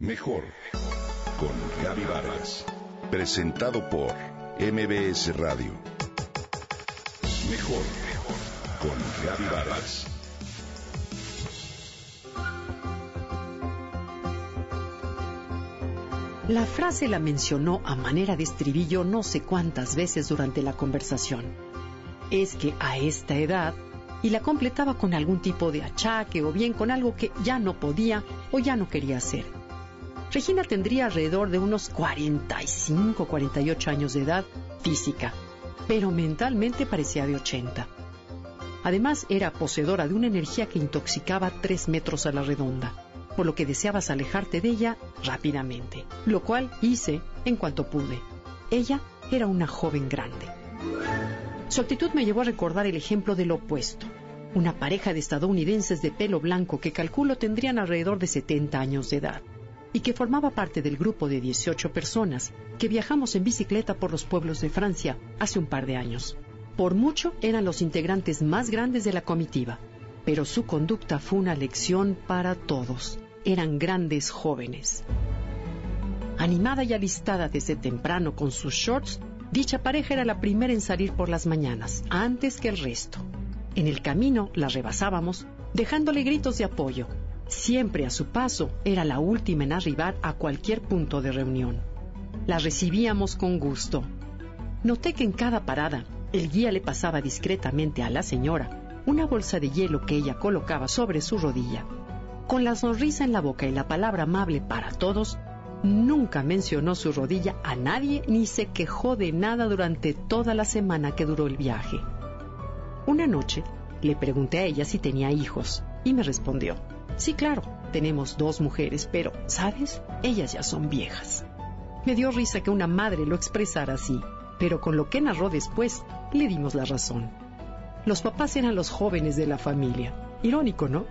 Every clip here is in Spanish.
Mejor con Gaby Vargas. Presentado por MBS Radio. Mejor con Gaby Vargas. La frase la mencionó a manera de estribillo no sé cuántas veces durante la conversación. Es que a esta edad, y la completaba con algún tipo de achaque o bien con algo que ya no podía o ya no quería hacer. Regina tendría alrededor de unos 45, 48 años de edad física, pero mentalmente parecía de 80. Además, era poseedora de una energía que intoxicaba tres metros a la redonda por lo que deseabas alejarte de ella rápidamente, lo cual hice en cuanto pude. Ella era una joven grande. Su actitud me llevó a recordar el ejemplo del opuesto, una pareja de estadounidenses de pelo blanco que calculo tendrían alrededor de 70 años de edad y que formaba parte del grupo de 18 personas que viajamos en bicicleta por los pueblos de Francia hace un par de años. Por mucho eran los integrantes más grandes de la comitiva, pero su conducta fue una lección para todos. Eran grandes jóvenes. Animada y alistada desde temprano con sus shorts, dicha pareja era la primera en salir por las mañanas, antes que el resto. En el camino la rebasábamos, dejándole gritos de apoyo. Siempre a su paso era la última en arribar a cualquier punto de reunión. La recibíamos con gusto. Noté que en cada parada el guía le pasaba discretamente a la señora una bolsa de hielo que ella colocaba sobre su rodilla. Con la sonrisa en la boca y la palabra amable para todos, nunca mencionó su rodilla a nadie ni se quejó de nada durante toda la semana que duró el viaje. Una noche le pregunté a ella si tenía hijos y me respondió, sí, claro, tenemos dos mujeres, pero, ¿sabes? Ellas ya son viejas. Me dio risa que una madre lo expresara así, pero con lo que narró después le dimos la razón. Los papás eran los jóvenes de la familia. Irónico, ¿no?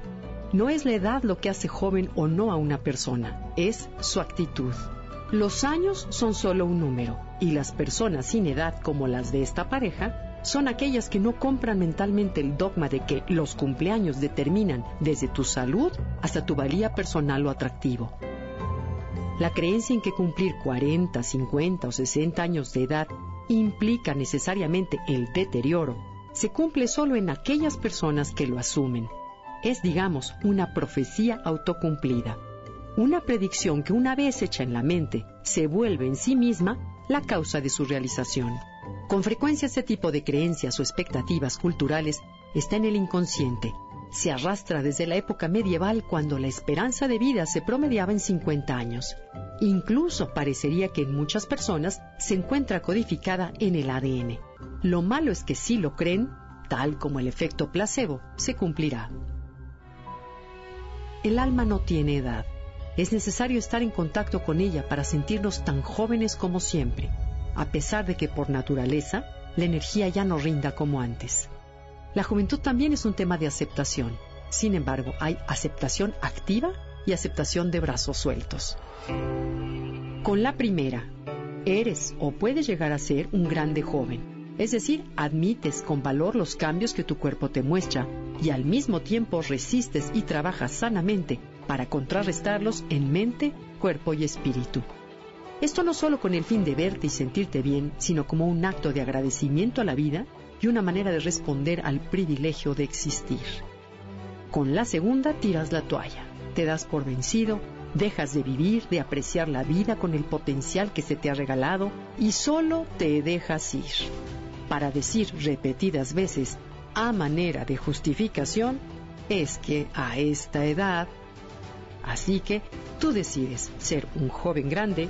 No es la edad lo que hace joven o no a una persona, es su actitud. Los años son solo un número y las personas sin edad como las de esta pareja son aquellas que no compran mentalmente el dogma de que los cumpleaños determinan desde tu salud hasta tu valía personal o atractivo. La creencia en que cumplir 40, 50 o 60 años de edad implica necesariamente el deterioro se cumple solo en aquellas personas que lo asumen. Es, digamos, una profecía autocumplida. Una predicción que una vez hecha en la mente se vuelve en sí misma la causa de su realización. Con frecuencia este tipo de creencias o expectativas culturales está en el inconsciente. Se arrastra desde la época medieval cuando la esperanza de vida se promediaba en 50 años. Incluso parecería que en muchas personas se encuentra codificada en el ADN. Lo malo es que si lo creen, tal como el efecto placebo, se cumplirá. El alma no tiene edad. Es necesario estar en contacto con ella para sentirnos tan jóvenes como siempre, a pesar de que por naturaleza la energía ya no rinda como antes. La juventud también es un tema de aceptación. Sin embargo, hay aceptación activa y aceptación de brazos sueltos. Con la primera, eres o puedes llegar a ser un grande joven es decir, admites con valor los cambios que tu cuerpo te muestra y al mismo tiempo resistes y trabajas sanamente para contrarrestarlos en mente, cuerpo y espíritu. Esto no solo con el fin de verte y sentirte bien, sino como un acto de agradecimiento a la vida y una manera de responder al privilegio de existir. Con la segunda tiras la toalla, te das por vencido, dejas de vivir, de apreciar la vida con el potencial que se te ha regalado y solo te dejas ir. Para decir repetidas veces a manera de justificación es que a esta edad, así que tú decides ser un joven grande